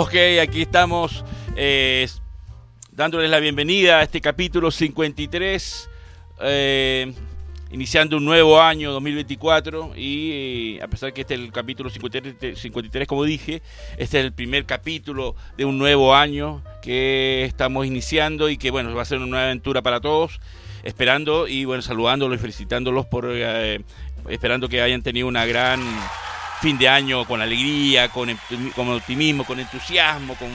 Ok, aquí estamos eh, dándoles la bienvenida a este capítulo 53, eh, iniciando un nuevo año 2024 y eh, a pesar que este es el capítulo 53, 53, como dije, este es el primer capítulo de un nuevo año que estamos iniciando y que bueno, va a ser una nueva aventura para todos, esperando y bueno, saludándolos y felicitándolos por esperando que hayan tenido una gran fin de año con alegría, con, con optimismo, con entusiasmo, con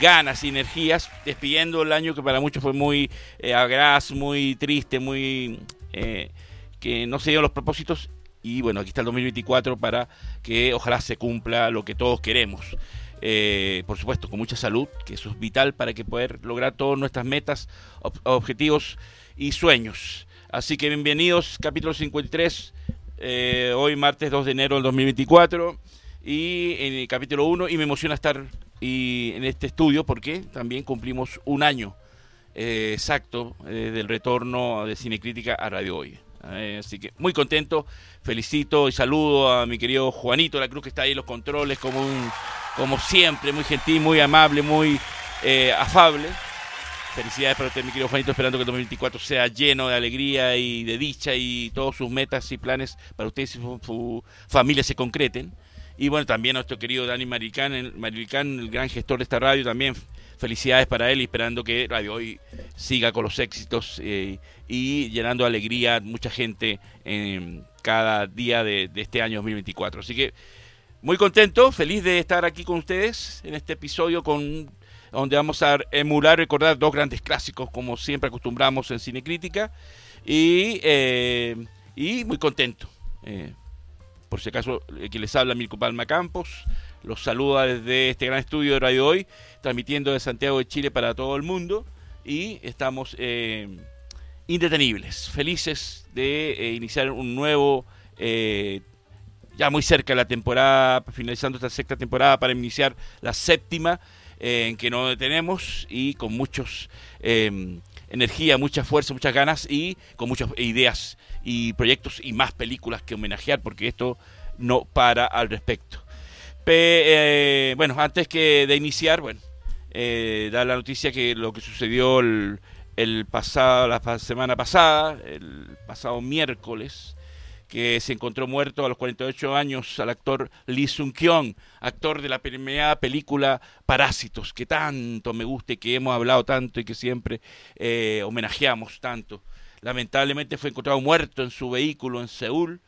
ganas energías, despidiendo el año que para muchos fue muy eh, agraz, muy triste, muy eh, que no se dieron los propósitos y bueno, aquí está el 2024 para que ojalá se cumpla lo que todos queremos. Eh, por supuesto, con mucha salud, que eso es vital para que poder lograr todas nuestras metas, objetivos y sueños. Así que bienvenidos, capítulo 53 eh, hoy martes 2 de enero del 2024 y en el capítulo 1 y me emociona estar y, en este estudio porque también cumplimos un año eh, exacto eh, del retorno de Cinecrítica a Radio Hoy. así que muy contento, felicito y saludo a mi querido Juanito La Cruz que está ahí en los controles como, un, como siempre, muy gentil, muy amable, muy afable. Felicidades para usted, mi querido Juanito, esperando que el 2024 sea lleno de alegría y de dicha y todos sus metas y planes para usted y su, familia se concreten. Y bueno, también a nuestro querido Dani Maricán, el, el gran gestor de esta radio, también felicidades para él y esperando que Radio Hoy siga con los éxitos eh, y llenando alegría mucha gente en cada día de, de este año 2024. Así que muy contento, feliz de estar aquí con ustedes en este episodio con donde vamos a emular, recordar dos grandes clásicos, como siempre acostumbramos en Cine Crítica, y, eh, y muy contento. Eh, por si acaso, eh, que les habla Mirko Palma Campos, los saluda desde este gran estudio de Radio Hoy, transmitiendo de Santiago de Chile para todo el mundo, y estamos indetenibles, felices de iniciar un nuevo ya muy cerca la temporada, finalizando esta sexta temporada para iniciar la séptima en que no detenemos y con muchos em, energía, mucha fuerza, muchas ganas y con muchas ideas y proyectos y más películas que homenajear porque esto no para al respecto. Eh, bueno, antes que de iniciar, bueno, eh, dar la noticia que lo que sucedió el pasado, la semana pasada, el pasado miércoles, que se encontró muerto a los 48 años al actor Lee Sung-kyung, actor de la primera película Parásitos, que tanto me gusta y que hemos hablado tanto y que siempre eh, homenajeamos tanto. Lamentablemente fue encontrado muerto en su vehículo en Seúl.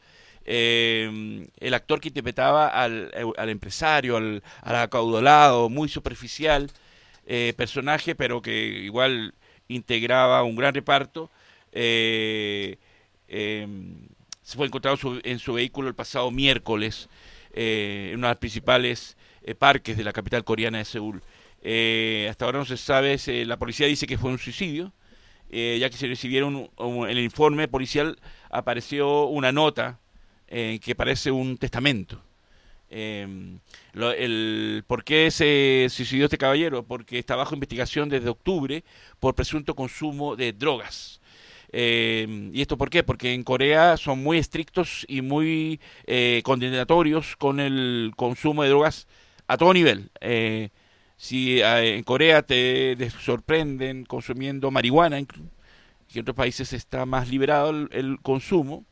Eh, el actor que interpretaba al, empresario, al, acaudalado, muy superficial eh, personaje, pero que igual integraba un gran reparto. Eh, se fue encontrado en su vehículo el pasado miércoles eh, en uno de los principales eh, parques de la capital coreana de Seúl. Eh, hasta ahora no se sabe, la policía dice que fue un suicidio, ya que se recibieron en el informe policial apareció una nota que parece un testamento. el, ¿Por qué se suicidó este caballero? Porque está bajo investigación desde octubre por presunto consumo de drogas. Eh, ¿Y esto por qué? Porque en Corea son muy estrictos y muy eh, condenatorios con el consumo de drogas a todo nivel. Eh, si en Corea te, sorprenden consumiendo marihuana, que en otros países está más liberado el, consumo,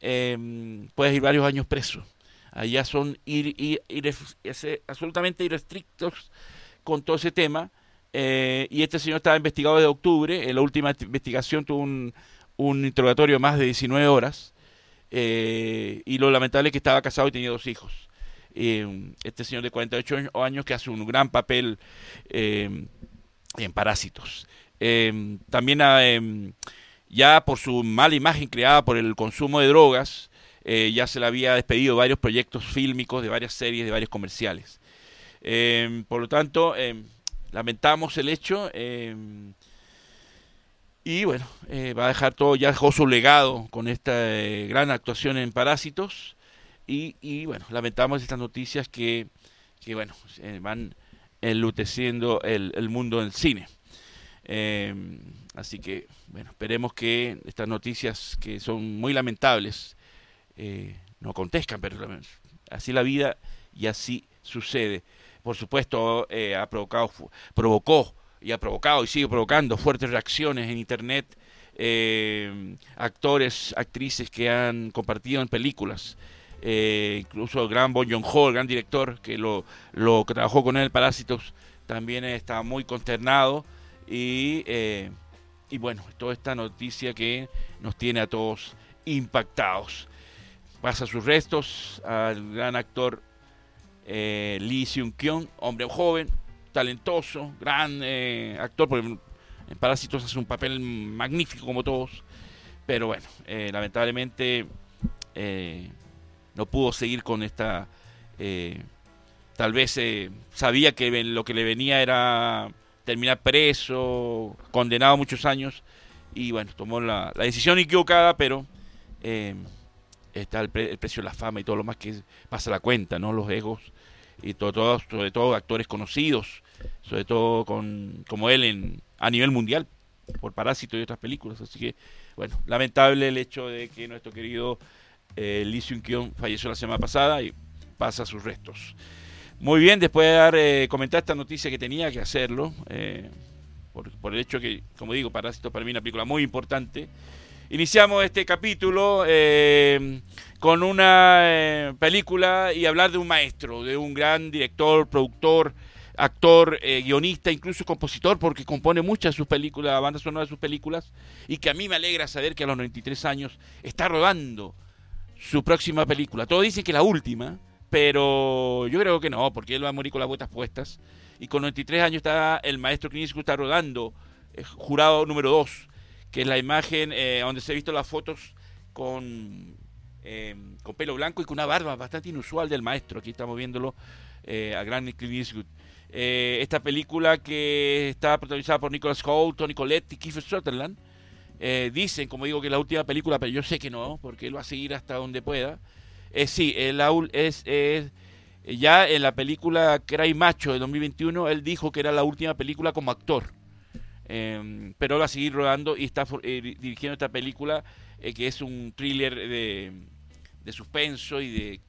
puedes ir varios años preso. Allá son ir, absolutamente irrestrictos con todo ese tema eh, y este señor estaba investigado desde octubre. En la última investigación tuvo un, interrogatorio de más de 19 horas. Eh, y lo lamentable es que estaba casado y tenía dos hijos. Eh, este señor de 48 años que hace un gran papel en Parásitos. también ya por su mala imagen creada por el consumo de drogas, ya se le había despedido varios proyectos fílmicos, de varias series, de varios comerciales. por lo tanto, lamentamos el hecho. Em, y bueno, eh, va a dejar todo, ya su legado con esta eh, gran actuación en Parásitos. Y, bueno, lamentamos estas noticias que, que bueno, van enluteciendo el, mundo del cine. Em, así que, bueno, esperemos que estas noticias que son muy lamentables eh, no acontezcan, pero así la vida y así sucede. Por supuesto, eh, ha provocado, provocó y ha provocado y sigue provocando fuertes reacciones en Internet. Eh, actores, actrices que han compartido en películas. incluso el gran Bon Joon-ho, el gran director que lo, lo que trabajó con él, Parásitos, también está muy consternado y, y bueno, toda esta noticia que nos tiene a todos impactados. Pasa sus restos al gran actor eh, Lee Seung-kyung, hombre joven, talentoso, gran eh, actor, porque en Parásitos hace un papel magnífico como todos, pero bueno, eh, lamentablemente no pudo seguir con esta... tal vez sabía que lo que le venía era terminar preso, condenado muchos años, y bueno, tomó la decisión equivocada, pero está el, precio de la fama y todo lo más que pasa la cuenta, ¿no? Los egos y todo, sobre todo actores conocidos, sobre todo con, como él en, a nivel mundial, por Parásito y otras películas. Así que, bueno, lamentable el hecho de que nuestro querido eh, Lee Seung-kyung falleció la semana pasada y pasa sus restos. Muy bien, después de dar, eh, comentar esta noticia que tenía que hacerlo, eh, por, por, el hecho que, como digo, Parásito para mí una película muy importante. Iniciamos este capítulo eh, con una eh, película y hablar de un maestro, de un gran director, productor, actor, eh, guionista, incluso compositor, porque compone muchas de sus películas, bandas sonoras de sus películas, y que a mí me alegra saber que a los 93 años está rodando su próxima película. Todos dicen que la última, pero yo creo que no, porque él va a morir con las botas puestas. Y con 93 años está el maestro Clint está rodando, jurado número 2 que es la imagen eh, donde se ha visto las fotos con, em, con pelo blanco y con una barba bastante inusual del maestro. Aquí estamos viéndolo eh, a Gran Clint Eastwood. Eh, esta película que está protagonizada por Nicholas Hoult, Tony Collette y Kiefer Sutherland. dicen, como digo, que es la última película, pero yo sé que no, porque él va a seguir hasta donde pueda. sí, el, es, es ya en la película Cry Macho de 2021, él dijo que era la última película como actor. Em, pero va a seguir rodando y está eh, dirigiendo esta película eh, que es un thriller de, de suspenso y, de,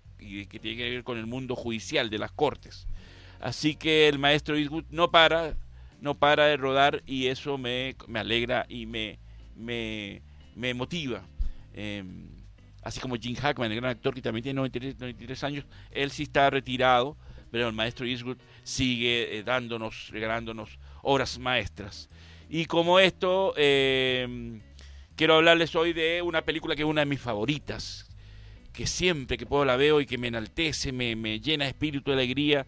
que tiene que ver con el mundo judicial de las cortes. Así que el maestro Eastwood no para, no para de rodar y eso me, me alegra y me, me, me motiva. Em, así como Jim Hackman, el gran actor que también tiene 93, años, él sí está retirado, pero el maestro Eastwood sigue eh, dándonos, regalándonos obras maestras. Y como esto, eh, quiero hablarles hoy de una película que es una de mis favoritas, que siempre que puedo la veo y que me enaltece, me, llena de espíritu de alegría,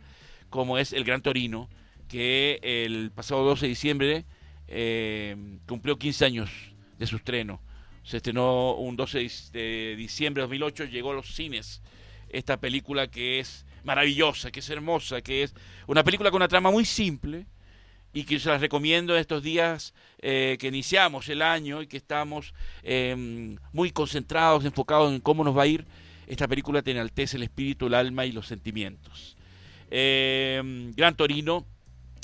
como es El Gran Torino, que el pasado 12 de diciembre eh, cumplió 15 años de su estreno. Se estrenó un 12 de diciembre de 2008, llegó a los cines esta película que es maravillosa, que es hermosa, que es una película con una trama muy simple, y que se las recomiendo en estos días eh, que iniciamos el año y que estamos em, muy concentrados, enfocados en cómo nos va a ir. Esta película te enaltece el espíritu, el alma y los sentimientos. Em, Gran Torino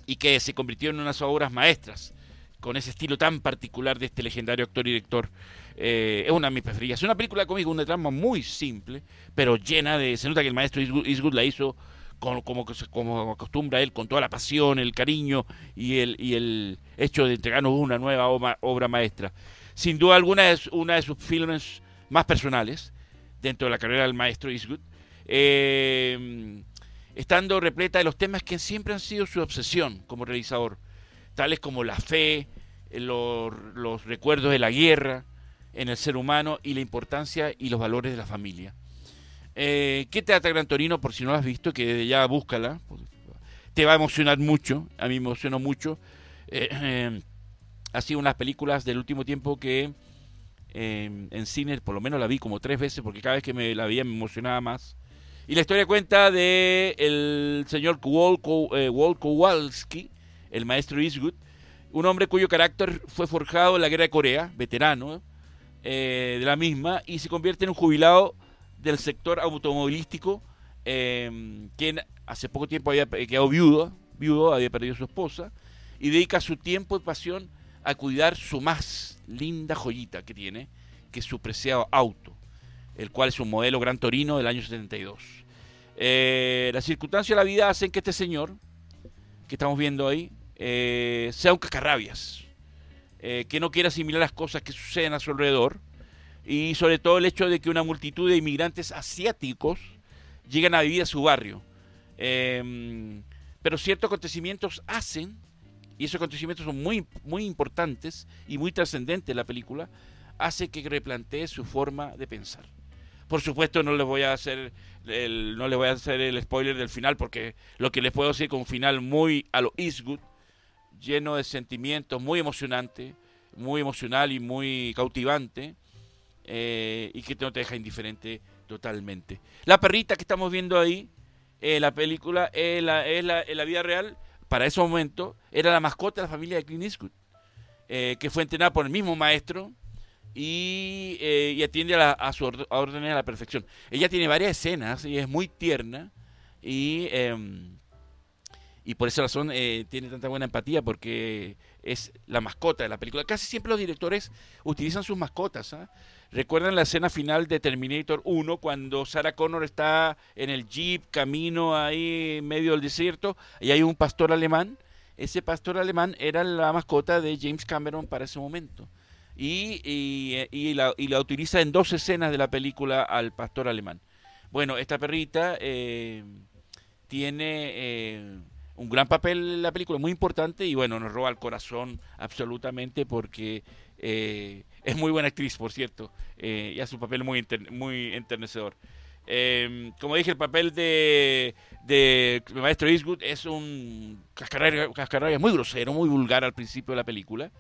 y que se convirtió en unas obras maestras con ese estilo tan particular de este legendario actor y director. Eh, es una de mis preferidas. Es una película conmigo, una trama muy simple, pero llena de... Se nota que el maestro Eastwood la hizo como, como acostumbra él, con toda la pasión, el cariño y el, y el hecho de entregarnos una nueva obra, maestra. Sin duda alguna es una de sus filmes más personales dentro de la carrera del maestro Eastwood, eh, estando repleta de los temas que siempre han sido su obsesión como realizador, tales como la fe, los, los recuerdos de la guerra en el ser humano y la importancia y los valores de la familia. Eh, ¿Qué trata Gran Torino? Por si no lo has visto, que ya búscala. Te va a emocionar mucho. A mí me emocionó mucho. Eh, eh, ha sido unas películas del último tiempo que en cine, por lo menos la vi como tres veces, porque cada vez que me la veía me emocionaba más. Y la historia cuenta de el señor Walt, Kowalski, el maestro Eastwood, un hombre cuyo carácter fue forjado en la guerra de Corea, veterano de la misma, y se convierte en un jubilado del sector automovilístico, em, quien hace poco tiempo había quedado viudo, viudo, había perdido su esposa, y dedica su tiempo y pasión a cuidar su más linda joyita que tiene, que es su preciado auto, el cual es un modelo Gran Torino del año 72. Eh, las circunstancias de la vida hacen que este señor, que estamos viendo ahí, eh, sea un cacarrabias, eh, que no quiera asimilar las cosas que suceden a su alrededor, y sobre todo el hecho de que una multitud de inmigrantes asiáticos llegan a vivir a su barrio. Em, pero ciertos acontecimientos hacen, y esos acontecimientos son muy, muy importantes y muy trascendentes en la película, hace que replantee su forma de pensar. Por supuesto no les voy a hacer el, no les voy a hacer el spoiler del final porque lo que les puedo decir con un final muy a lo Eastwood, lleno de sentimientos, muy emocionante, muy emocional y muy cautivante eh, y que no te deja indiferente totalmente. La perrita que estamos viendo ahí en la película, en la, en la, vida real, para ese momento, era la mascota de la familia de Clint Eastwood, eh, que fue entrenada por el mismo maestro y, eh, atiende a, a su órdenes a la perfección. Ella tiene varias escenas y es muy tierna y, em, y por esa razón eh, tiene tanta buena empatía porque es la mascota de la película. Casi siempre los directores utilizan sus mascotas. ¿ah? ¿Recuerdan la escena final de Terminator 1 cuando Sarah Connor está en el jeep, camino ahí en medio del desierto y hay un pastor alemán? Ese pastor alemán era la mascota de James Cameron para ese momento y, la, utiliza en dos escenas de la película al pastor alemán. Bueno, esta perrita eh, tiene eh, un gran papel en la película, muy importante, y bueno, nos roba el corazón absolutamente porque eh, es muy buena actriz, por cierto, y hace un papel muy, muy enternecedor. como dije, el papel de, de Maestro Eastwood es un cascarrabia muy grosero, muy vulgar al principio de la película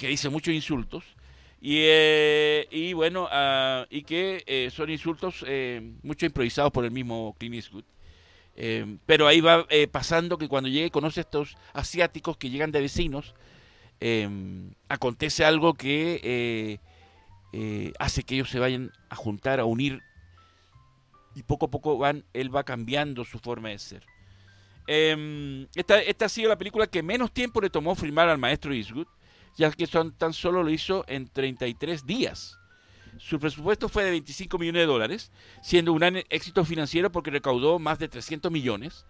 que dice muchos insultos. Y, eh, y bueno, uh, y que eh, son insultos eh, mucho improvisados por el mismo Clint Eastwood. Eh, pero ahí va pasando que cuando llegue conoce a estos asiáticos que llegan de vecinos, acontece algo que hace que ellos se vayan a juntar, a unir, y poco a poco van, él va cambiando su forma de ser. esta, esta ha sido la película que menos tiempo le tomó filmar al maestro Eastwood ya que son, tan solo lo hizo en 33 días. Su presupuesto fue de 25 millones de dólares, siendo un éxito financiero porque recaudó más de 300 millones,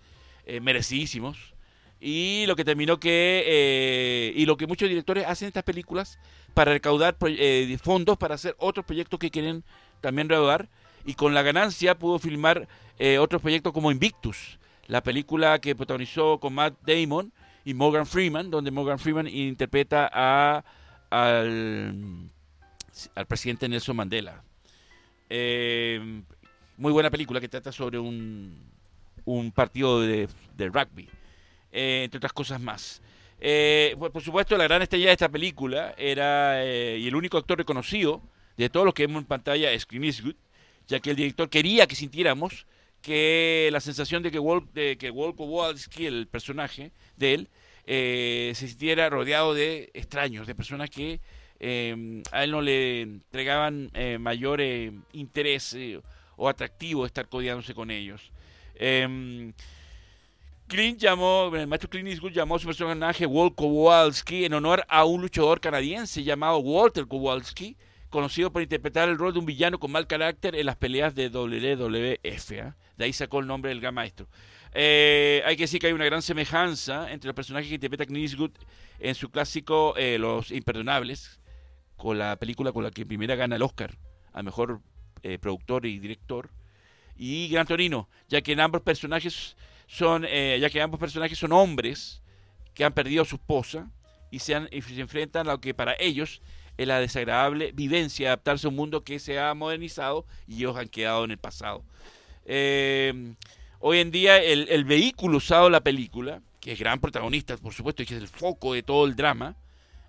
eh, merecidísimos. Y lo que terminó que, eh, y lo que muchos directores hacen estas películas para recaudar eh, fondos para hacer otros proyectos que quieren también recaudar. Y con la ganancia pudo filmar otros proyectos como Invictus, la película que protagonizó con Matt Damon y Morgan Freeman, donde Morgan Freeman interpreta a, al, al presidente Nelson Mandela. Eh, muy buena película que trata sobre un, un partido de, rugby, eh, entre otras cosas más. Eh, por supuesto, la gran estrella de esta película era, y el único actor reconocido de todos los que vemos en pantalla es Clint Eastwood, ya que el director quería que sintiéramos que la sensación de que, Walt, de que Kowalski, el personaje de él, eh, se sintiera rodeado de extraños, de personas que eh, a él no le entregaban eh, mayor interés o atractivo estar codeándose con ellos. Clint llamó, el maestro Clint Eastwood llamó a su personaje Walt Kowalski en honor a un luchador canadiense llamado Walter Kowalski, conocido por interpretar el rol de un villano con mal carácter en las peleas de WWF. ¿ah? De ahí sacó el nombre del gran maestro. Eh, hay que decir que hay una gran semejanza entre los personajes que interpreta Clint Eastwood en su clásico eh, Los Imperdonables, con la película con la que primera gana el Oscar a mejor eh, productor y director, y Gran Torino, ya que ambos personajes son, ya que ambos personajes son hombres que han perdido a su esposa y se, se enfrentan a lo que para ellos es la desagradable vivencia de adaptarse a un mundo que se ha modernizado y ellos han quedado en el pasado. Eh, Hoy en día el, vehículo usado en la película, que es gran protagonista, por supuesto, y que es el foco de todo el drama,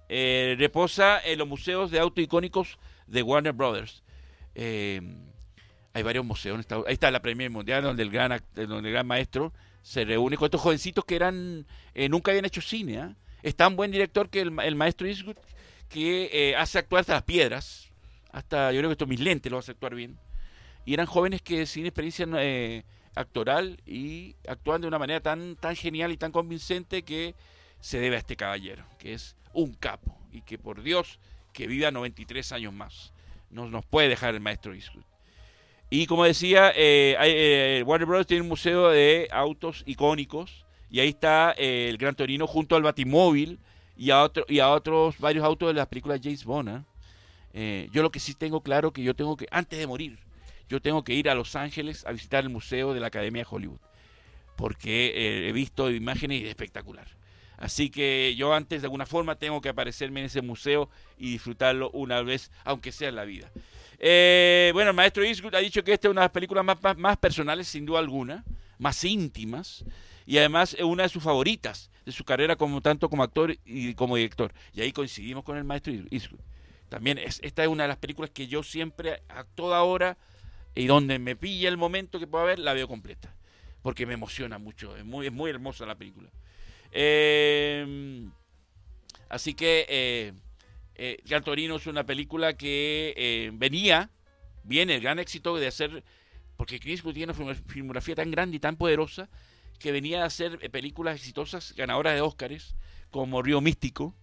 eh, reposa en los museos de auto icónicos de Warner Brothers. Eh, hay varios museos. Ahí está la Premier Mundial, donde el gran, donde el gran maestro se reúne con estos jovencitos que eran eh, nunca habían hecho cine. ¿ah? Es tan buen director que el, maestro Eastwood que hace actuar hasta las piedras. Hasta yo creo que esto mis lentes lo hace actuar bien. Y eran jóvenes que sin experiencia actoral y actuando de una manera tan, tan genial y tan convincente que se debe a este caballero, que es un capo y que por Dios que viva 93 años más. No nos puede dejar el maestro Eastwood. Y como decía, eh, eh, Warner Bros. tiene un museo de autos icónicos y ahí está eh, el Gran Torino junto al Batimóvil y a, otro, y a otros varios autos de las películas James Bond. yo lo que sí tengo claro que yo tengo que, antes de morir, yo tengo que ir a Los Ángeles a visitar el museo de la Academia de Hollywood porque he visto imágenes espectacular. Así que yo antes de alguna forma tengo que aparecerme en ese museo y disfrutarlo una vez, aunque sea en la vida. Eh, bueno, el maestro Eastwood ha dicho que esta es una de las películas más, más, personales, sin duda alguna, más íntimas, y además es una de sus favoritas de su carrera como tanto como actor y como director. Y ahí coincidimos con el maestro Eastwood. También es, esta es una de las películas que yo siempre, a toda hora, y donde me pilla el momento que pueda ver, la veo completa. Porque me emociona mucho, es muy, es muy hermosa la película. Eh, así que eh, eh, Torino es una película que eh, venía, viene el gran éxito de hacer, porque Chris tiene una filmografía tan grande y tan poderosa, que venía a hacer películas exitosas, ganadoras de Óscares, como Río Místico,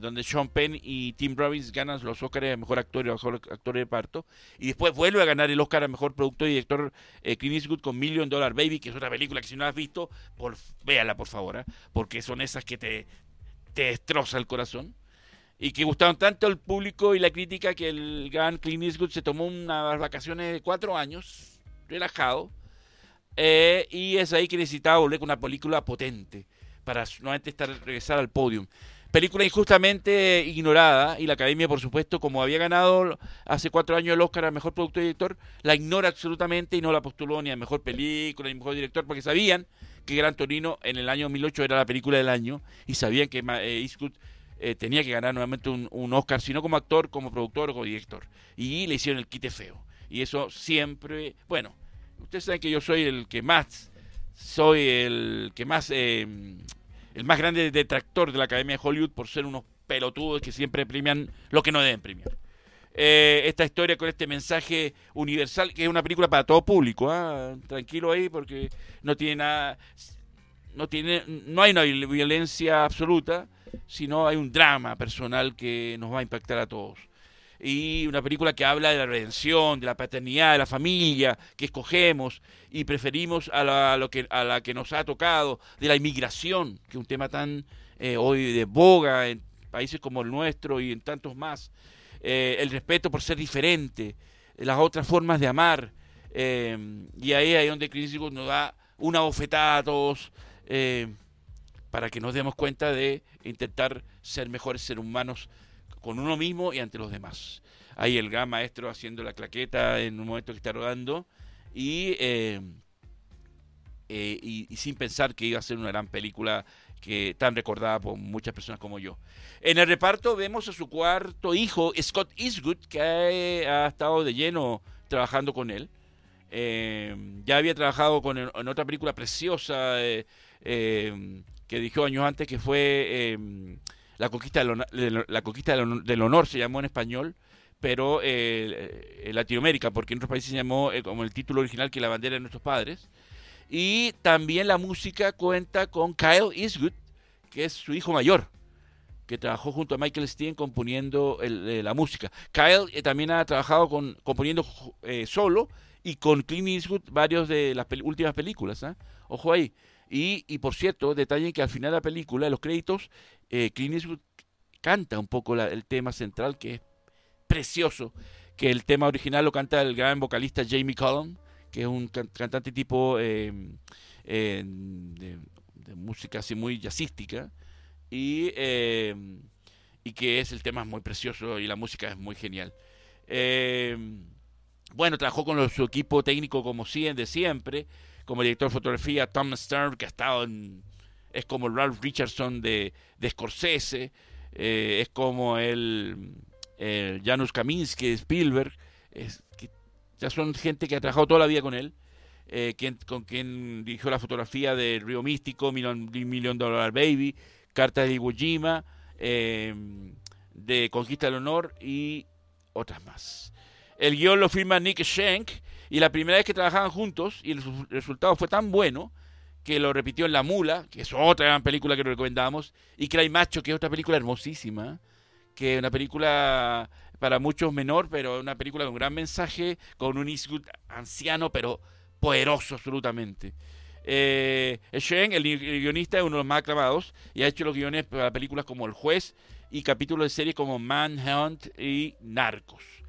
donde Sean Penn y Tim Robbins ganan los Óscares de Mejor Actor y Mejor Actor de Parto, y después vuelve a ganar el Óscar a Mejor Productor y Director eh, Clint Eastwood con Million Dollar Baby, que es otra película que si no la has visto, por, véala por favor, ¿eh? porque son esas que te, te destroza el corazón y que gustaron tanto al público y la crítica que el gran Clint Eastwood se tomó unas vacaciones de cuatro años, relajado, eh, y es ahí que necesitaba volver con una película potente para nuevamente estar, regresar al podium. Película injustamente ignorada y la Academia, por supuesto, como había ganado hace cuatro años el Oscar a Mejor Productor y Director, la ignora absolutamente y no la postuló ni a Mejor Película ni a Mejor Director porque sabían que Gran Torino en el año 2008 era la película del año y sabían que eh, Eastwood eh, tenía que ganar nuevamente un, Oscar, sino como actor, como productor o como director. Y le hicieron el quite feo. Y eso siempre, bueno, ustedes saben que yo soy el que más, soy el que más... Eh, el más grande detractor de la Academia de Hollywood por ser unos pelotudos que siempre premian lo que no deben premiar. Eh, esta historia con este mensaje universal, que es una película para todo público, ¿ah? tranquilo ahí porque no tiene nada, no tiene, no hay una violencia absoluta, sino hay un drama personal que nos va a impactar a todos. Y una película que habla de la redención, de la paternidad, de la familia que escogemos y preferimos a la, lo que, a la que nos ha tocado, de la inmigración, que es un tema tan eh, hoy de boga en países como el nuestro y en tantos más, eh, el respeto por ser diferente, las otras formas de amar, eh, y ahí es donde Cristo nos da una bofetada a todos para que nos demos cuenta de intentar ser mejores seres humanos con uno mismo y ante los demás. Ahí el gran maestro haciendo la claqueta en un momento que está rodando y, eh, eh, y, sin pensar que iba a ser una gran película que tan recordada por muchas personas como yo. En el reparto vemos a su cuarto hijo, Scott Eastwood, que ha, estado de lleno trabajando con él. Eh, ya había trabajado con, en otra película preciosa que dijo años antes, que fue la conquista del, la conquista del honor se llamó en español, pero eh, en Latinoamérica, porque en otros países se llamó eh, como el título original que la bandera de nuestros padres. Y también la música cuenta con Kyle Eastwood, que es su hijo mayor, que trabajó junto a Michael Steen componiendo eh, la música. Kyle también ha trabajado con, componiendo solo y con Clint Eastwood varios de las últimas películas. ¿ah? Ojo ahí. Y, por cierto, detallen que al final de la película, los créditos, eh, Clint Eastwood canta un poco el tema central, que es precioso, que el tema original lo canta el gran vocalista Jamie Cullum, que es un cantante tipo em, em, de, música así muy jazzística, y, em, y que es el tema muy precioso y la música es muy genial. bueno, trabajó con su equipo técnico como de siempre, como director de fotografía Tom Stern, que ha estado en, es como Ralph Richardson de, de Scorsese, eh, es como el, Janusz Kaminski de Spielberg, es, que ya son gente que ha trabajado toda la vida con él, eh, quien, con quien dirigió la fotografía de Río Místico, Million, Million Dollar Baby, Cartas de Iwo Jima, eh, de Conquista del Honor y otras más. El guion lo firma Nick Schenk y la primera vez que trabajaban juntos y el resultado fue tan bueno que lo repitió en La Mula, que es otra gran película que recomendamos, y Cry Macho, que es otra película hermosísima, que es una película para muchos menor, pero una película con gran mensaje, con un Eastwood anciano, pero poderoso absolutamente. Eh, Shen, el, guionista, es uno de los más aclamados y ha hecho los guiones para películas como El Juez y capítulos de series como Manhunt y Narcos.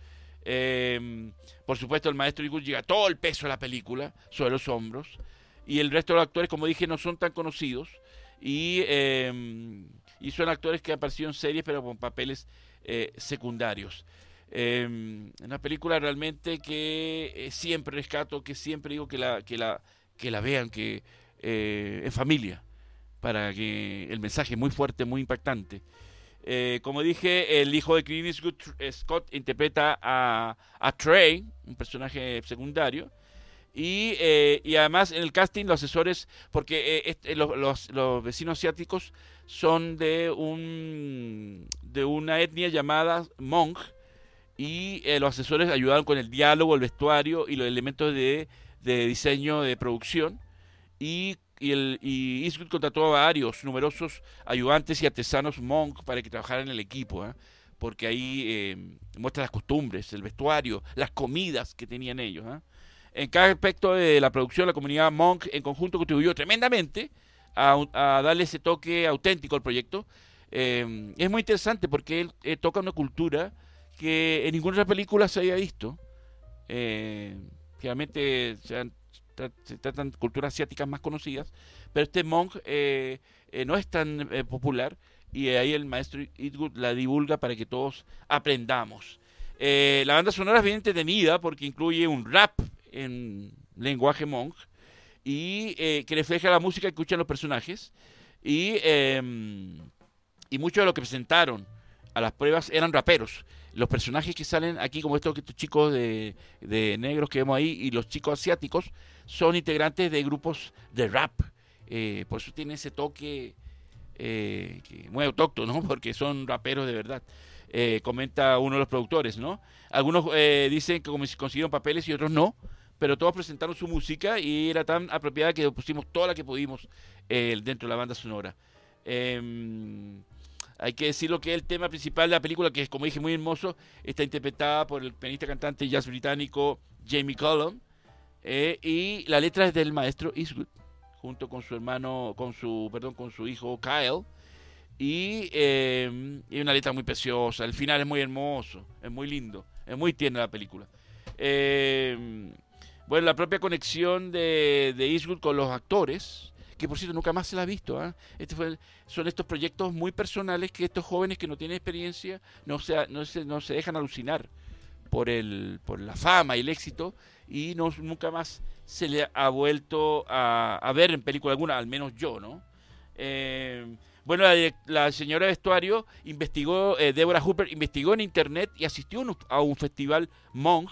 Eh, por supuesto, el maestro Eastwood llega todo el peso de la película sobre los hombros y el resto de los actores, como dije, no son tan conocidos y, eh, y son actores que han aparecido en series pero con papeles eh, secundarios. Eh, una película realmente que eh, siempre rescato, que siempre digo que la, que la, que la vean, que en familia, para que el mensaje muy fuerte, muy impactante. Como dije, el hijo de Clint Eastwood, Scott, interpreta a, a Trey, un personaje secundario, y, y, además en el casting los asesores, porque los, los, los, vecinos asiáticos son de un de una etnia llamada Hmong y eh, los asesores ayudaron con el diálogo, el vestuario y los elementos de, de diseño de producción y, y, el, y Eastwood contrató a varios numerosos ayudantes y artesanos Hmong para que trabajaran en el equipo, ¿eh? porque ahí eh, muestra las costumbres, el vestuario, las comidas que tenían ellos. ¿eh? En cada aspecto de la producción, la comunidad Hmong en conjunto contribuyó tremendamente a, darle ese toque auténtico al proyecto. Eh, es muy interesante porque él toca una cultura que en ninguna otra película se haya visto. Eh, realmente se, tratan culturas asiáticas más conocidas, pero este Monk eh, no es tan popular y ahí el maestro Eastwood la divulga para que todos aprendamos. la banda sonora es bien entretenida porque incluye un rap en lenguaje Monk y eh, que refleja la música que escuchan los personajes. Y, em, y muchos de los que presentaron a las pruebas eran raperos. Los personajes que salen aquí, como estos, estos chicos de, de, negros que vemos ahí, y los chicos asiáticos, son integrantes de grupos de rap. Eh, por eso tiene ese toque eh, muy autóctono, ¿no? porque son raperos de verdad. comenta uno de los productores, ¿no? Algunos dicen que consiguieron papeles y otros no pero todos presentaron su música y era tan apropiada que pusimos toda la que pudimos eh, dentro de la banda sonora. Eh, hay que decirlo que el tema principal de la película, que es como dije muy hermoso, está interpretada por el pianista cantante jazz británico Jamie Cullum eh, y la letra es del maestro Eastwood junto con su hermano, con su, perdón, con su hijo Kyle y, eh, y una letra muy preciosa. El final es muy hermoso, es muy lindo, es muy tierna la película. Eh, bueno, la propia conexión de, de Eastwood con los actores, que por cierto nunca más se la ha visto. ¿eh? Este son estos proyectos muy personales que estos jóvenes que no tienen experiencia no se, no se, no se dejan alucinar por, el, por la fama y el éxito y no, nunca más se le ha vuelto a, a ver en película alguna, al menos yo, ¿no? Eh, bueno, la, la, señora vestuario investigó, eh, Deborah Hooper investigó en internet y asistió a un festival Monk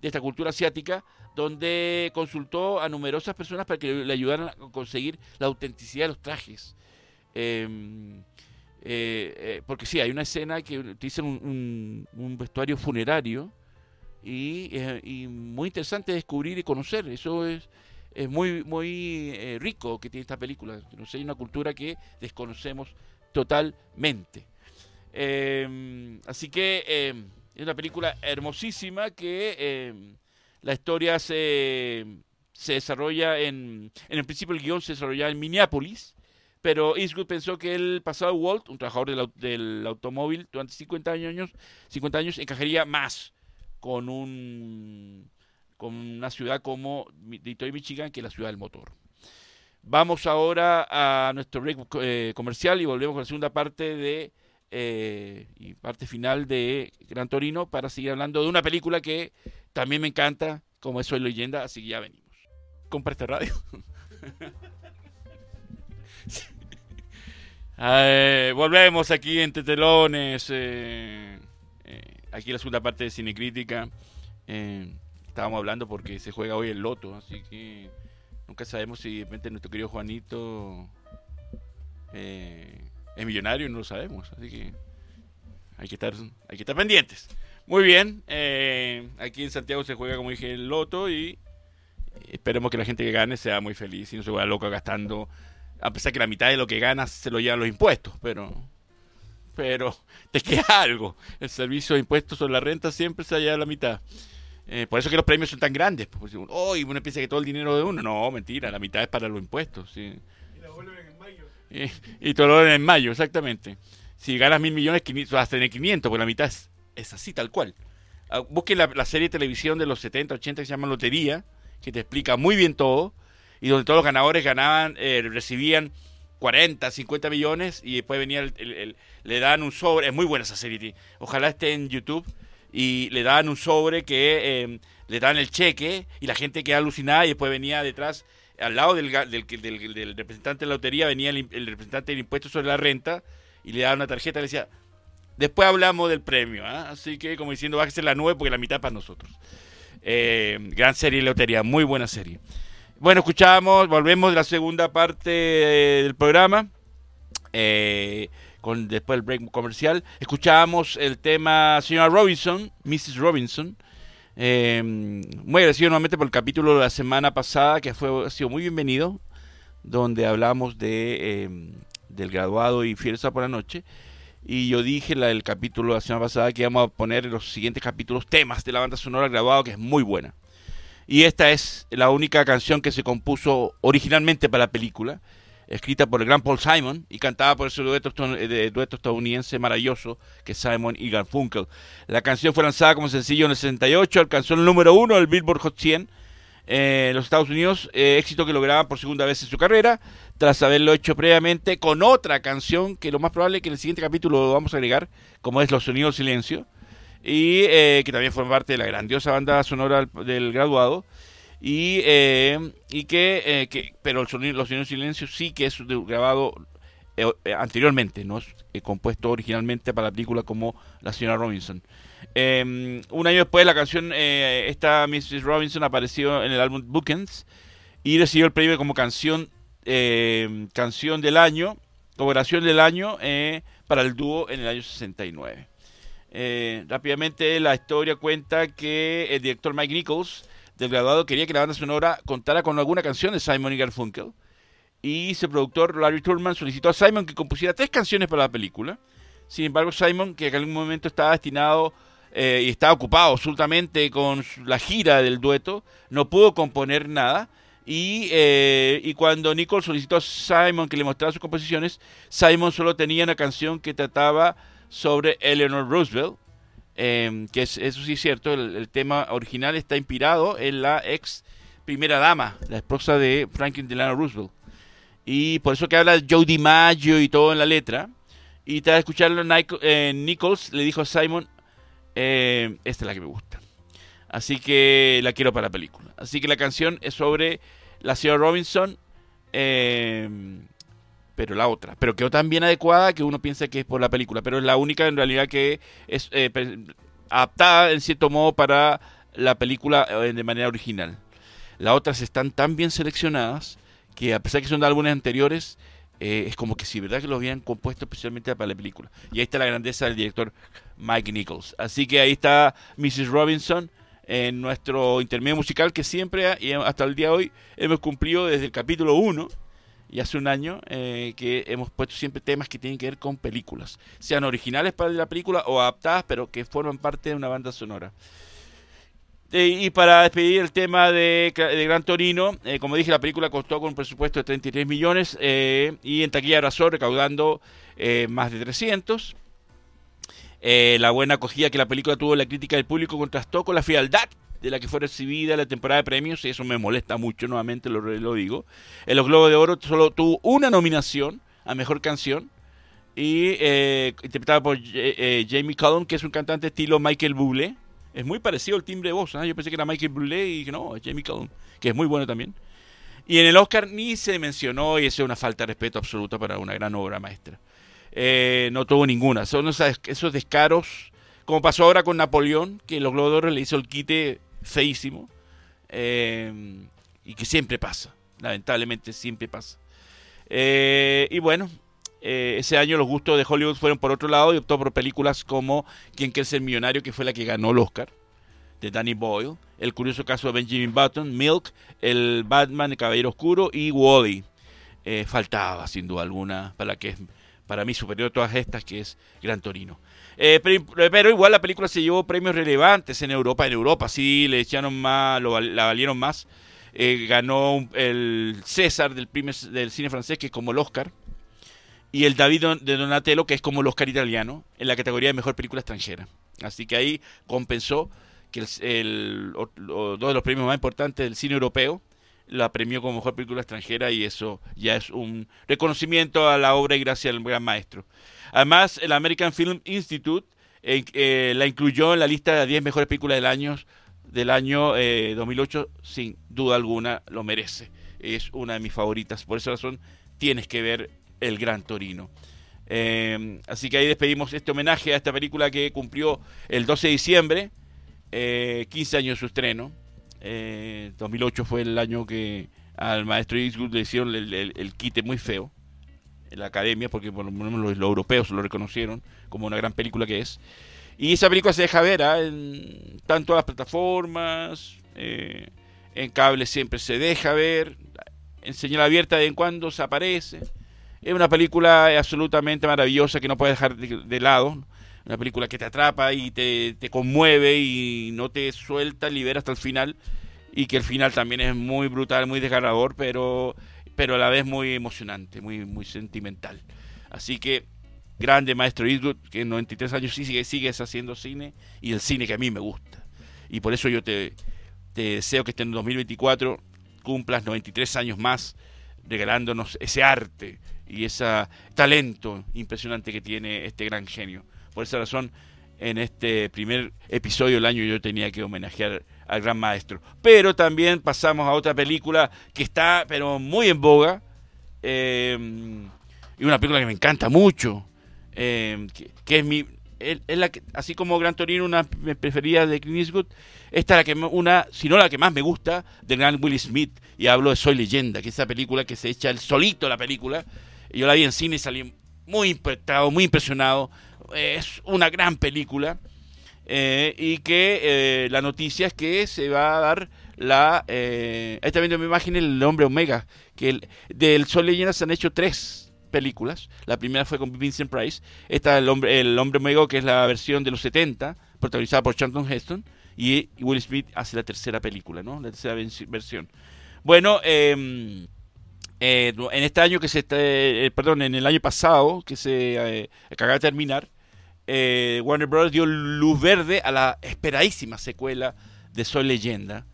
de esta cultura asiática donde consultó a numerosas personas para que le ayudaran a conseguir la autenticidad de los trajes. Em, eh, eh, porque sí, hay una escena que utiliza un, un, vestuario funerario y, eh, y, muy interesante descubrir y conocer. Eso es, es muy, muy rico que tiene esta película. No sé, hay una cultura que desconocemos totalmente. Em, así que em, es una película hermosísima que la historia se, se desarrolla en, en el principio el guion se desarrolla en Minneapolis, pero Eastwood pensó que el pasado Walt, un trabajador del, del automóvil durante 50 años, 50 años encajaría más con un con una ciudad como Detroit, Michigan, que es la ciudad del motor. Vamos ahora a nuestro break eh, comercial y volvemos con la segunda parte de eh, y parte final de Gran Torino para seguir hablando de una película que también me encanta, como es Soy Leyenda, así que ya venimos. Compra esta radio. eh, volvemos aquí entre telones. Eh, eh, aquí la segunda parte de Cinecrítica. Eh, estábamos hablando porque se juega hoy el loto, así que nunca sabemos si de repente nuestro querido Juanito es millonario, no lo sabemos. Así que hay que estar, hay que estar pendientes. Muy bien, eh, aquí en Santiago se juega, como dije, el loto y esperemos que la gente que gane sea muy feliz y no se vaya loca gastando, a pesar que la mitad de lo que gana se lo llevan los impuestos, pero pero te queda algo. El servicio de impuestos sobre la renta siempre se halla a la mitad. Eh, por eso que los premios son tan grandes. Porque oh, y uno piensa que todo el dinero de uno. No, mentira, la mitad es para los impuestos. ¿sí? Y lo vuelven en mayo. Y, todo lo vuelven en mayo, exactamente. Si ganas mil millones, vas a tener 500, porque la mitad es, es así, tal cual. Ah, busquen la, la, serie de televisión de los 70, 80 que se llama Lotería, que te explica muy bien todo, y donde todos los ganadores ganaban, eh, recibían 40, 50 millones y después venía el, le dan un sobre, es muy buena esa serie, ojalá esté en YouTube y le dan un sobre que eh, le dan el cheque y la gente queda alucinada y después venía detrás, al lado del, representante de la lotería venía el, representante del impuesto sobre la renta y le daban una tarjeta le decía, después hablamos del premio, ¿ah? así que como diciendo, bájese la nube porque la mitad para nosotros. Eh, gran serie de lotería, muy buena serie. Bueno, escuchamos, volvemos de la segunda parte eh, del programa. Eh, con después del break comercial. Escuchábamos el tema señora Robinson, Mrs. Robinson. Eh, muy agradecido nuevamente por el capítulo de la semana pasada, que fue, ha sido muy bienvenido, donde hablamos de, del graduado y Fiesta por la Noche. Y yo dije la del capítulo de la semana pasada que íbamos a poner los siguientes capítulos temas de la banda sonora graduado, que es muy buena. Y esta es la única canción que se compuso originalmente para la película, escrita por el gran Paul Simon y cantada por ese dueto, eh, estadounidense maravilloso que es Simon y Garfunkel. La canción fue lanzada como sencillo en el 68, alcanzó el número uno del Billboard Hot 100 eh, en los Estados Unidos, eh, éxito que lograban por segunda vez en su carrera, tras haberlo hecho previamente con otra canción que lo más probable es que en el siguiente capítulo lo vamos a agregar, como es Los Sonidos del Silencio y eh, que también fue parte de la grandiosa banda sonora del graduado y, eh, y que, eh, que, pero el sonido, los sonidos silencio sí que es grabado anteriormente, no es compuesto originalmente para la película como La señora Robinson. Em, un año después la canción, esta Mrs. Robinson apareció en el álbum Bookends y recibió el premio como canción, canción del año, colaboración del año para el dúo en el año 69. Eh, rápidamente la historia cuenta que el director Mike Nichols del graduado quería que la banda sonora contara con alguna canción de Simon y Garfunkel y su productor Larry Turman solicitó a Simon que compusiera tres canciones para la película. Sin embargo, Simon, que en algún momento estaba destinado eh, y estaba ocupado absolutamente con la gira del dueto, no pudo componer nada. Eh, y cuando Nichols solicitó a Simon que le mostrara sus composiciones, Simon solo tenía una canción que trataba sobre Eleanor Roosevelt, em, que es, eso sí es cierto, el, tema original está inspirado en la ex primera dama, la esposa de Franklin Delano Roosevelt. Y por eso que habla Joe DiMaggio y todo en la letra. Y tras escucharlo, eh, Nichols le dijo a Simon, eh, esta es la que me gusta. Así que la quiero para la película. Así que la canción es sobre la señora Robinson, eh, pero la otra. Pero quedó tan bien adecuada que uno piensa que es por la película, pero es la única en realidad que es eh, adaptada en cierto modo para la película eh, de manera original. Las otras están tan bien seleccionadas que a pesar que son de álbumes anteriores, eh, es como que si verdad que los habían compuesto especialmente para la película. Y ahí está la grandeza del director Mike Nichols. Así que ahí está Mrs. Robinson en nuestro intermedio musical que siempre y hasta el día de hoy hemos cumplido desde el capítulo 1 y hace un año eh, que hemos puesto siempre temas que tienen que ver con películas, sean originales para la película o adaptadas, pero que forman parte de una banda sonora. Eh, y para despedir el tema de, Gran Torino, eh, como dije, la película costó con un presupuesto de 33 millones y en taquilla arrasó recaudando más de 300. la buena acogida que la película tuvo en la crítica del público contrastó con la frialdad de la que fue recibida la temporada de premios, y eso me molesta mucho, nuevamente lo, lo digo. En los Globos de Oro solo tuvo una nominación a Mejor Canción, y eh, interpretada por eh, eh, Jamie Cullum, que es un cantante estilo Michael Bublé. Es muy parecido al timbre de voz, yo pensé que era Michael Bublé y no, es Jamie Cullum, que es muy bueno también. Y en el Oscar ni se mencionó, y eso es una falta de respeto absoluta para una gran obra maestra. no tuvo ninguna. Son esos, esos descaros, como pasó ahora con Napoleón, que los Globos de Oro le hizo el quite feísimo eh, y que siempre pasa, lamentablemente siempre pasa. Eh, y bueno, eh, ese año los gustos de Hollywood fueron por otro lado y optó por películas como Quien quiere ser millonario, que fue la que ganó el Oscar, de Danny Boyle, El curioso caso de Benjamin Button, Milk, El Batman, El Caballero Oscuro y Wally. faltaba, sin duda alguna, para que para mí superior a todas estas, que es Gran Torino. Eh, pero, igual la película se llevó premios relevantes en Europa. En Europa sí le echaron más, la valieron más. Eh, ganó el César del, del cine francés, que es como el Oscar. Y el David de Donatello, que es como el Oscar italiano, en la categoría de mejor película extranjera. Así que ahí compensó que el, dos de los premios más importantes del cine europeo la premió como mejor película extranjera y eso ya es un reconocimiento a la obra y gracias al gran maestro. Además, el American Film Institute eh, eh, la incluyó en la lista de 10 mejores películas del año, del año 2008, eh, sin duda alguna lo merece. Es una de mis favoritas, por esa razón tienes que ver El Gran Torino. así que ahí despedimos este homenaje a esta película que cumplió el 12 de diciembre, 15 años de su estreno. 2008 fue el año que al maestro Eastwood le hicieron el quite muy feo la academia, porque por lo menos los, europeos lo reconocieron como una gran película que es. Y esa película se deja ver ¿ah? en tanto las plataformas, eh, en cable siempre se deja ver, en señal abierta de en cuando se aparece. Es una película absolutamente maravillosa que no puedes dejar de, lado. Una película que te atrapa y te, te, conmueve y no te suelta, libera hasta el final. Y que el final también es muy brutal, muy desgarrador, pero pero a la vez muy emocionante, muy, muy sentimental. Así que, grande maestro Eastwood, que en 93 años sigue, sigues haciendo cine y el cine que a mí me gusta. Y por eso yo te, deseo que este en 2024 cumplas 93 años más regalándonos ese arte y ese talento impresionante que tiene este gran genio. Por esa razón, en este primer episodio del año yo tenía que homenajear al gran maestro. Pero también pasamos a otra película que está, pero muy en boga, eh, y una película que me encanta mucho, eh, que, es mi, es la que, así como Gran Torino, una preferida de Clint Eastwood, esta es la que una, si no la que más me gusta, del gran Will Smith, y hablo de Soy Leyenda, que es esa película que se echa el solito la película, yo la vi en cine y salí muy impactado, muy impresionado, es una gran película, eh, y que eh, la noticia es que se va a dar la... Eh, ahí está viendo mi imagen el hombre Omega, que el, del Sol Leyenda se han hecho tres películas. La primera fue con Vincent Price. Esta el hombre, el hombre Omega, que es la versión de los 70, protagonizada por Charlton Heston. Y Will Smith hace la tercera película, ¿no? La tercera versión. Bueno, em, en este año que se está, perdón, en el año pasado, que se acaba de terminar, eh, Warner Bros. dio luz verde a la esperadísima secuela de Soy Leyenda.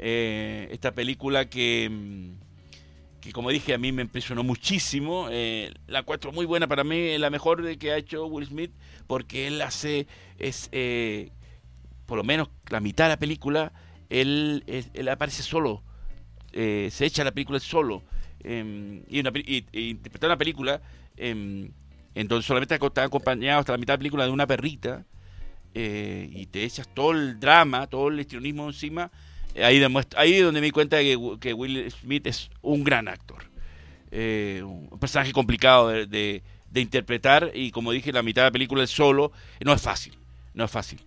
Eh, esta película que, mm, que, como dije, a mí me impresionó muchísimo. Eh, la encuentro muy buena para mí, la mejor que ha hecho Will Smith, porque él hace, es, por lo menos la mitad de la película, él, aparece solo. se echa la película solo. Em, y, una, interpretar una película em, entonces solamente está acompañado hasta la mitad de la película de una perrita eh, y te echas todo el drama, todo el histrionismo encima. Eh, ahí, es donde me di cuenta que, Will Smith es un gran actor. Eh, un personaje complicado de, interpretar y como dije, la mitad de la película es solo. No es fácil, no es fácil.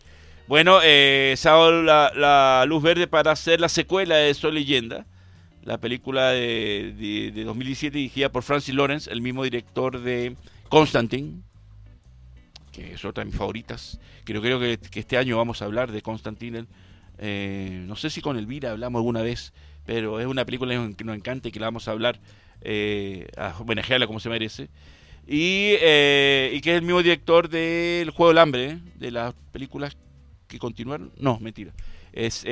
Bueno, se ha dado la, luz verde para hacer la secuela de Soy Leyenda la película de, de, de, 2017 dirigida por Francis Lawrence, el mismo director de Constantine, que es otra de mis favoritas. Creo, creo que, este año vamos a hablar de Constantine. Eh, no sé si con Elvira hablamos alguna vez, pero es una película que nos encanta y que la vamos a hablar, eh, a homenajearla como se merece. Y, eh, y, que es el mismo director del Juego del Hambre, de las películas que continuaron. No, mentira. Es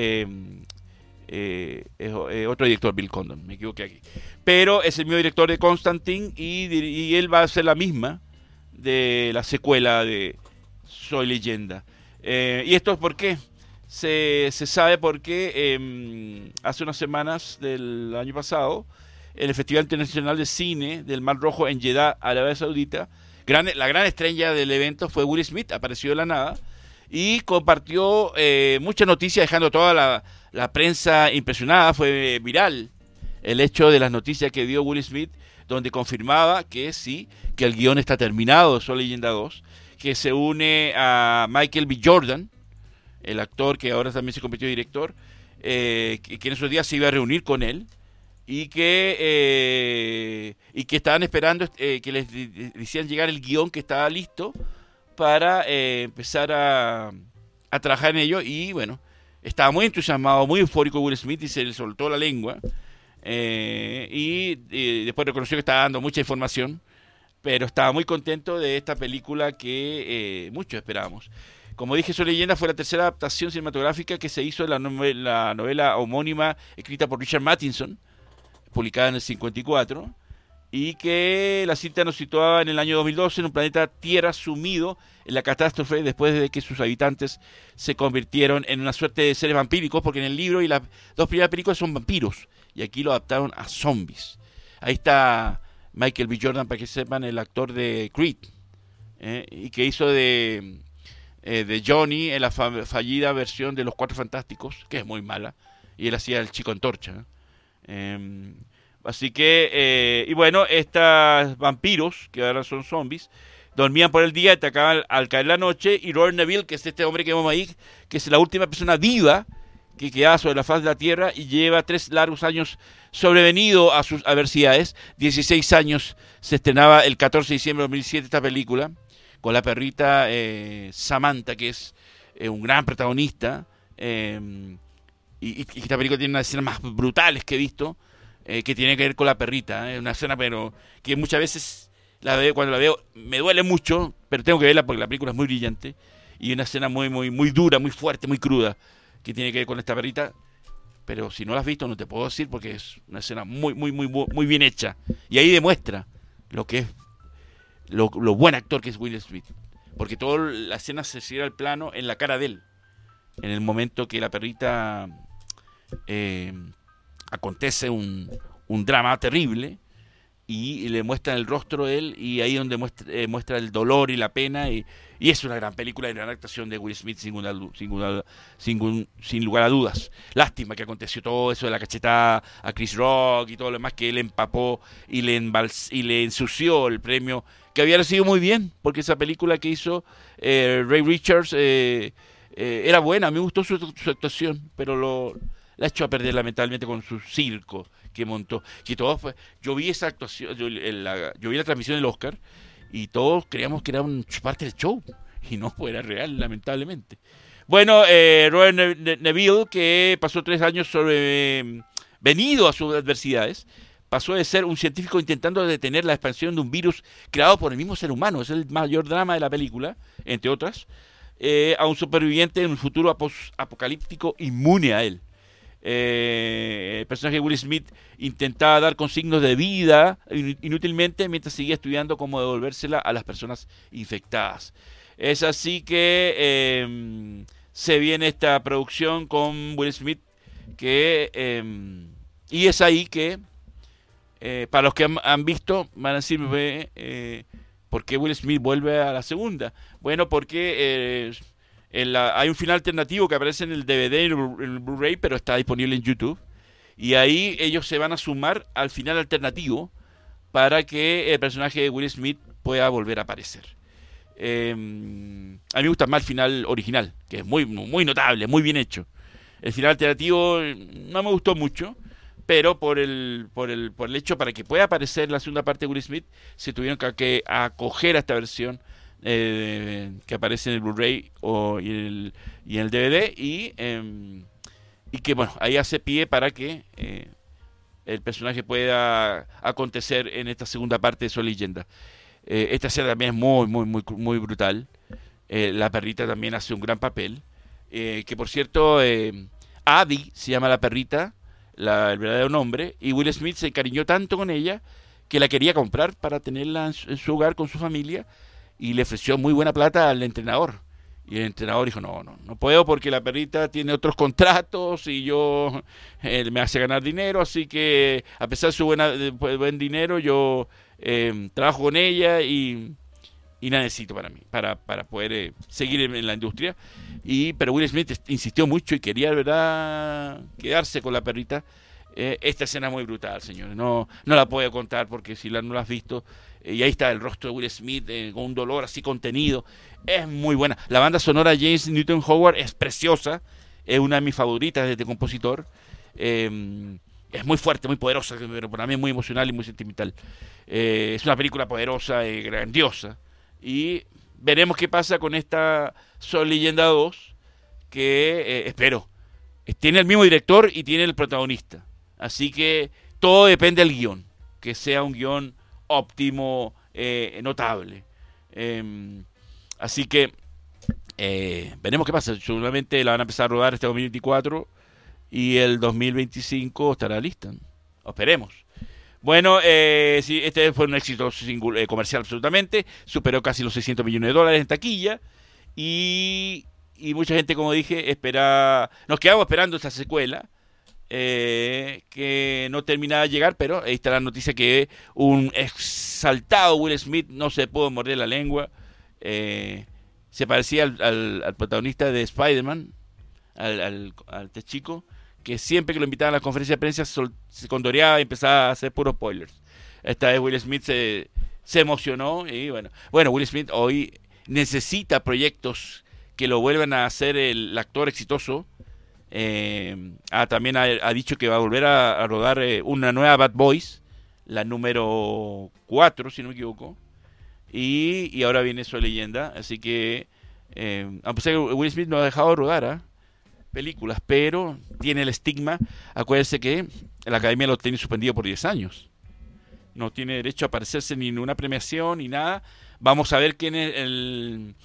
eh, es, eh, otro director, Bill Condon, me equivoqué aquí. Pero es el mismo director de Constantine y, él va a hacer la misma de la secuela de Soy Leyenda. Eh, ¿Y esto es por qué? Se, se sabe porque em, hace unas semanas del año pasado, en el Festival Internacional de Cine del Mar Rojo en Jeddah, Arabia Saudita, la gran estrella del evento fue Will Smith, apareció de la nada y compartió muchas noticias dejando toda la, la, prensa impresionada, fue viral el hecho de las noticias que dio Will Smith, donde confirmaba que sí, que el guion está terminado de Soy Leyenda 2, que se une a Michael B. Jordan, el actor que ahora también se convirtió en director, eh, que, en esos días se iba a reunir con él y que, eh, y que estaban esperando eh, que les hicieran llegar el guion que estaba listo para eh, empezar a, a, trabajar en ello. Y bueno, estaba muy entusiasmado, muy eufórico Will Smith y se le soltó la lengua. y, después reconoció que estaba dando mucha información, pero estaba muy contento de esta película que muchos esperábamos. Como dije, su leyenda fue la tercera adaptación cinematográfica que se hizo de la novela, la novela homónima escrita por Richard Mattinson publicada en el 54, y que la cinta nos situaba en el año 2012 en un planeta Tierra sumido en la catástrofe después de que sus habitantes se convirtieron en una suerte de seres vampíricos, porque en el libro y las dos primeras películas son vampiros, y aquí lo adaptaron a zombies. Ahí está Michael B. Jordan, para que sepan, el actor de Creed, ¿eh? y que hizo de, eh, de Johnny en la fallida versión de Los Cuatro Fantásticos, que es muy mala, y él hacía el chico antorcha. ¿eh? Así que, eh, y bueno, estos vampiros, que ahora son zombies, dormían por el día, atacaban al, caer la noche, y Robert Neville, que es este hombre que vemos ahí, que es la última persona viva que queda sobre la faz de la Tierra y lleva tres largos años sobrevenido a sus adversidades. 16 años se estrenaba el 14 de diciembre de 2007 esta película, con la perrita eh, Samantha, que es eh, un gran protagonista. Em, y, esta película tiene una de las escenas más brutales que he visto, eh, que tiene que ver con la perrita. Es ¿eh? una escena, pero que muchas veces la veo, cuando la veo me duele mucho, pero tengo que verla porque la película es muy brillante. Y una escena muy, muy, muy dura, muy fuerte, muy cruda, que tiene que ver con esta perrita. Pero si no la has visto, no te puedo decir porque es una escena muy, muy, muy, muy bien hecha. Y ahí demuestra lo que es, lo, buen actor que es Will Smith. Porque toda la escena se cierra al plano en la cara de él. En el momento que la perrita eh, acontece un, un, drama terrible y, le muestran el rostro de él y ahí donde muestra, eh, muestra el dolor y la pena y, es una gran película y una gran actuación de Will Smith sin, sin, sin, lugar a dudas. Lástima que aconteció todo eso de la cachetada a Chris Rock y todo lo demás que él empapó y le, ensució el premio que había recibido muy bien porque esa película que hizo eh, Ray Richards era buena, me gustó su, su actuación, pero lo la echó a perder lamentablemente con su circo que montó. Que todo fue, yo vi esa actuación, yo, la, vi la transmisión del Oscar y todos creíamos que era un, parte del show y no era real, lamentablemente. Bueno, eh, Robert Neville, que pasó tres años sobre, venido a sus adversidades, pasó de ser un científico intentando detener la expansión de un virus creado por el mismo ser humano, es el mayor drama de la película, entre otras, eh, a un superviviente en un futuro apocalíptico inmune a él. Eh, el personaje de Will Smith intentaba dar consignos de vida inútilmente mientras seguía estudiando cómo devolvérsela a las personas infectadas. Es así que em, se viene esta producción con Will Smith que em, y es ahí que eh, para los que han, visto van a decir eh, ¿por qué Will Smith vuelve a la segunda? Bueno, porque hay un final alternativo que aparece en el DVD y en el Blu-ray, pero está disponible en YouTube. Y ahí ellos se van a sumar al final alternativo para que el personaje de Will Smith pueda volver a aparecer. Em, a mí me gusta más el final original, que es muy, muy notable, muy bien hecho. El final alternativo no me gustó mucho, pero por el, por el, por el hecho para que pueda aparecer la segunda parte de Will Smith, se tuvieron que acoger a esta versión eh, que aparece en el Blu-ray y, el, y en el DVD y, em, y que bueno, ahí hace pie para que eh, el personaje pueda acontecer en esta segunda parte de su leyenda. Eh, esta escena también es muy, muy, muy, muy brutal. la perrita también hace un gran papel. que por cierto, Abby se llama la perrita, la, el verdadero nombre, y Will Smith se encariñó tanto con ella que la quería comprar para tenerla en su hogar con su familia y le ofreció muy buena plata al entrenador. Y el entrenador dijo, no, no, no puedo porque la perrita tiene otros contratos y yo, él me hace ganar dinero, así que a pesar de su buena, buen dinero, yo eh, trabajo con ella y, y la necesito para mí, para, para poder eh, seguir en, la industria. Y, pero Will Smith insistió mucho y quería, ¿verdad?, quedarse con la perrita. Eh, esta escena es muy brutal, señores. No, no la puedo contar porque si la, no la has visto, y ahí está el rostro de Will Smith eh, con un dolor así contenido. Es muy buena. La banda sonora James Newton Howard es preciosa, es una de mis favoritas de este compositor. Em, es muy fuerte, muy poderosa, pero para mí es muy emocional y muy sentimental. Eh, es una película poderosa y grandiosa. Y veremos qué pasa con esta Soy Leyenda 2, que eh, espero. Tiene el mismo director y tiene el protagonista. Así que todo depende del guion. Que sea un guion óptimo, eh, notable. Em, así que veremos qué pasa. Seguramente la van a empezar a rodar este 2024 y el 2025 estará lista. Esperemos. Bueno, eh, sí, este fue un éxito eh, comercial absolutamente, superó casi los 600 millones de dólares en taquilla y, y mucha gente, como dije, espera, nos quedamos esperando esta secuela. Eh, que no terminaba de llegar, pero ahí está la noticia que un exaltado Will Smith no se pudo morder la lengua. Eh, se parecía al, protagonista de Spider-Man, al, chico, que siempre que lo invitaban a la conferencia de prensa se condoreaba y empezaba a hacer puros spoilers. Esta vez Will Smith se, emocionó y bueno, bueno, Will Smith hoy necesita proyectos que lo vuelvan a hacer el actor exitoso. Eh, ah, también ha, dicho que va a volver a, rodar eh, una nueva Bad Boys, la número 4, si no me equivoco. Y, ahora viene su leyenda, así que, eh, a que Will Smith no ha dejado de rodar, ¿ah? películas, pero tiene el estigma. Acuérdense que la academia lo tiene suspendido por 10 años. No tiene derecho a aparecerse ni en una premiación ni nada. Vamos a ver quién es el.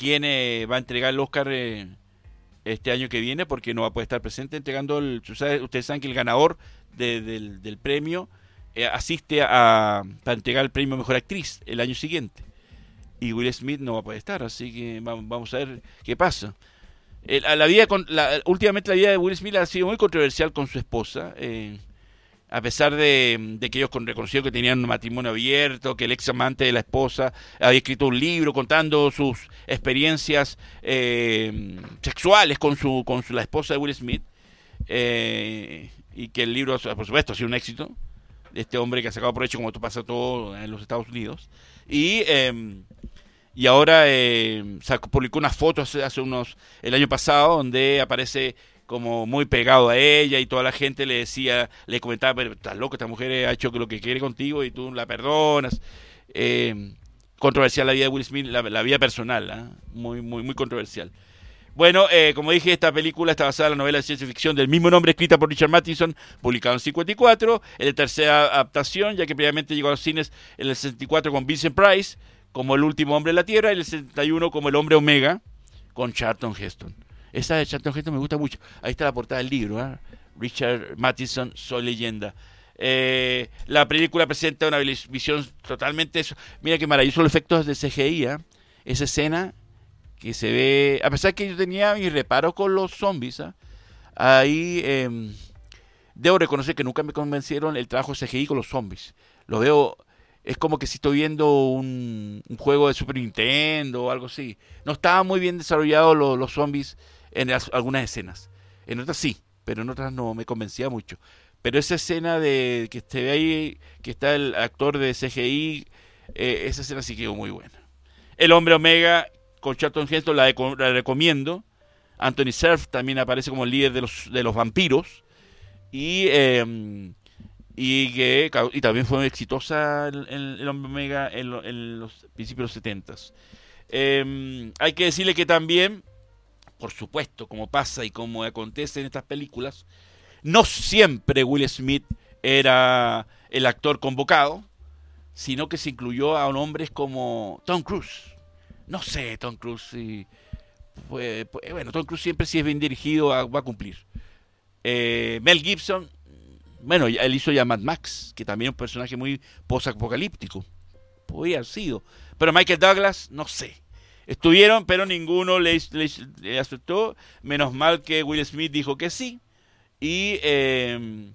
Eh, quién eh, va a entregar el Oscar eh, este año que viene, porque no va a poder estar presente entregando el. Ustedes saben que el ganador del, premio asiste a, para entregar el premio Mejor Actriz el año siguiente y Will Smith no va a poder estar, así que vamos a ver qué pasa. la vida con, la, últimamente la vida de Will Smith ha sido muy controversial con su esposa, eh, a pesar de, que ellos reconocieron que tenían un matrimonio abierto, que el ex amante de la esposa había escrito un libro contando sus experiencias eh, sexuales con su con su, la esposa de Will Smith, eh, y que el libro, por supuesto, ha sido un éxito este hombre que ha sacado provecho como tú pasa todo en los Estados Unidos. Y em, y ahora eh, publicó unas fotos hace, unos el año pasado donde aparece como muy pegado a ella y toda la gente le decía, le comentaba, pero estás loco, esta mujer ha hecho lo que quiere contigo y tú la perdonas. Eh, controversial la vida de Will Smith, la, vida personal, ¿ah? muy, muy, muy controversial. Bueno, eh, como dije, esta película está basada en la novela de ciencia ficción del mismo nombre escrita por Richard Matheson, publicado en 54, es de tercera adaptación, ya que previamente llegó a los cines en el 64 con Vincent Price, como el último hombre de la Tierra, y el 61 como el hombre Omega, con Charlton Heston. Esa de Charlton Heston me gusta mucho. Ahí está la portada del libro, ¿eh? Richard Matheson, Soy Leyenda. Eh, la película presenta una visión totalmente... Mira qué maravilloso los efectos de CGI, ¿eh? Esa escena que se ve... A pesar que yo tenía mi reparo con los zombies, ¿ah? ahí... Em, debo reconocer que nunca me convencieron el trabajo de CGI con los zombies. Lo veo es como que si estoy viendo un, juego de Super Nintendo o algo así. No estaban muy bien desarrollados los, zombies en algunas escenas. En otras sí, pero en otras no me convencía mucho. Pero esa escena de que se ve ahí, que está el actor de CGI, eh, esa escena sí quedó muy buena. El hombre Omega con Charlton Heston la, recomiendo. Anthony Surf también aparece como el líder de los, de los vampiros. Y eh, y que y también fue exitosa el, el, Hombre Omega en, los principios de los 70 em, hay que decirle que también, por supuesto, como pasa y como acontece en estas películas, no siempre Will Smith era el actor convocado, sino que se incluyó a hombres como Tom Cruise. No sé, Tom Cruise, y bueno, Tom Cruise siempre si es bien dirigido va a cumplir. Eh, Mel Gibson bueno, él hizo ya Mad Max, que también es un personaje muy post-apocalíptico. Podría haber sido. Pero Michael Douglas, no sé. Estuvieron, pero ninguno le, aceptó. Menos mal que Will Smith dijo que sí. Y, eh,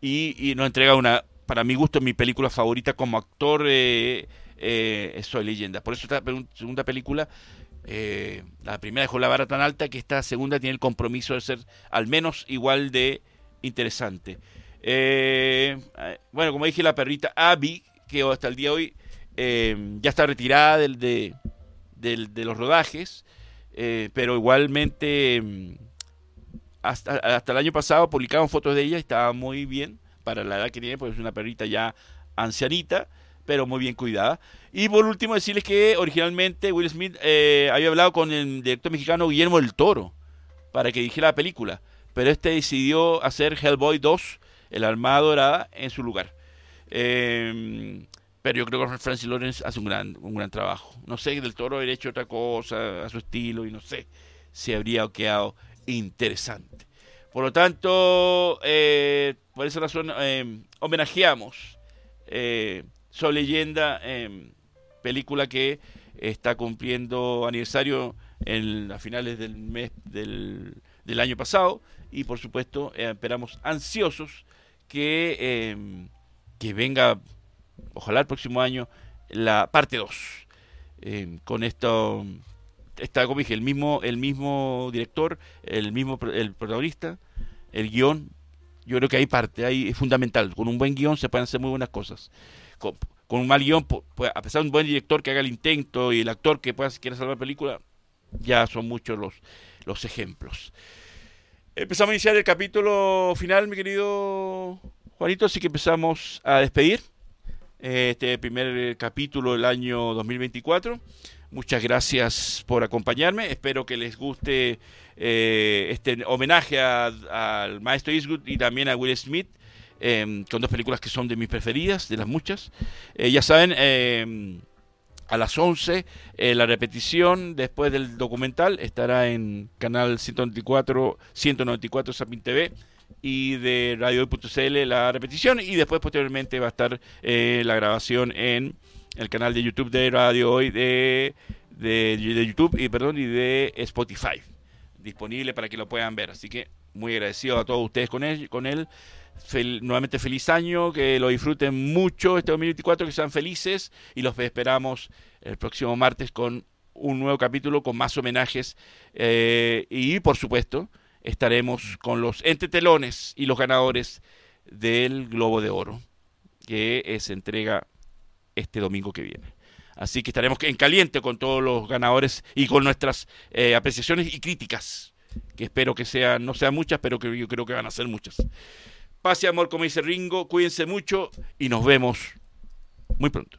y, nos entrega una, para mi gusto, mi película favorita como actor. Eh, eh, Soy leyenda. Por eso esta segunda película, eh, la primera dejó la vara tan alta que esta segunda tiene el compromiso de ser al menos igual de interesante. Bueno, como dije, la perrita Abby, que hasta el día de hoy ya está retirada del, de, los rodajes, eh, pero igualmente hasta, hasta el año pasado publicaban fotos de ella y estaba muy bien para la edad que tiene, porque es una perrita ya ancianita, pero muy bien cuidada. Y por último decirles que originalmente Will Smith eh, había hablado con el director mexicano Guillermo del Toro para que dijera la película, pero este decidió hacer Hellboy 2, El Armada Dorada, en su lugar. Eh, pero yo creo que Francis Lawrence hace un gran, un gran trabajo. No sé, del Toro haber hecho otra cosa a su estilo y no sé si habría quedado interesante. Por lo tanto, eh, por esa razón, eh, homenajeamos eh, Leyenda, eh, película que está cumpliendo aniversario en, a finales del mes del, del año pasado y por supuesto eh, esperamos ansiosos que, eh, que venga, ojalá el próximo año, la parte 2. Eh, con esto está, como dije, el mismo, el mismo director, el mismo el protagonista, el guion. Yo creo que hay parte, ahí es fundamental. Con un buen guion se pueden hacer muy buenas cosas. Con, un mal guion, pu- pu- a pesar de un buen director que haga el intento y el actor que pueda quiera salvar la película, ya son muchos los, los ejemplos. Empezamos a iniciar el capítulo final, mi querido Juanito, así que empezamos a despedir este primer eh, capítulo del año 2024. Muchas gracias por acompañarme. Espero que les guste eh, este homenaje al maestro Eastwood y también a Will Smith, eh, con dos películas que son de mis preferidas, de las muchas. Eh, ya saben, eh, a las 11 eh, la repetición después del documental estará en canal 194, 194 Sapin TV y de radio.cl la repetición y después posteriormente va a estar eh, la grabación en el canal de YouTube de Radio Hoy de, de, YouTube y perdón y de Spotify disponible para que lo puedan ver así que muy agradecido a todos ustedes con él, con él. Fel- nuevamente feliz año, que lo disfruten mucho este 2024, que sean felices y los esperamos el próximo martes con un nuevo capítulo con más homenajes eh, y por supuesto estaremos con los entretelones y los ganadores del Globo de Oro que se entrega este domingo que viene. Así que estaremos en caliente con todos los ganadores y con nuestras eh, apreciaciones y críticas, que espero que sean, no sean muchas, pero que yo creo que van a ser muchas. Paz y amor, como dice Ringo, cuídense mucho y nos vemos muy pronto.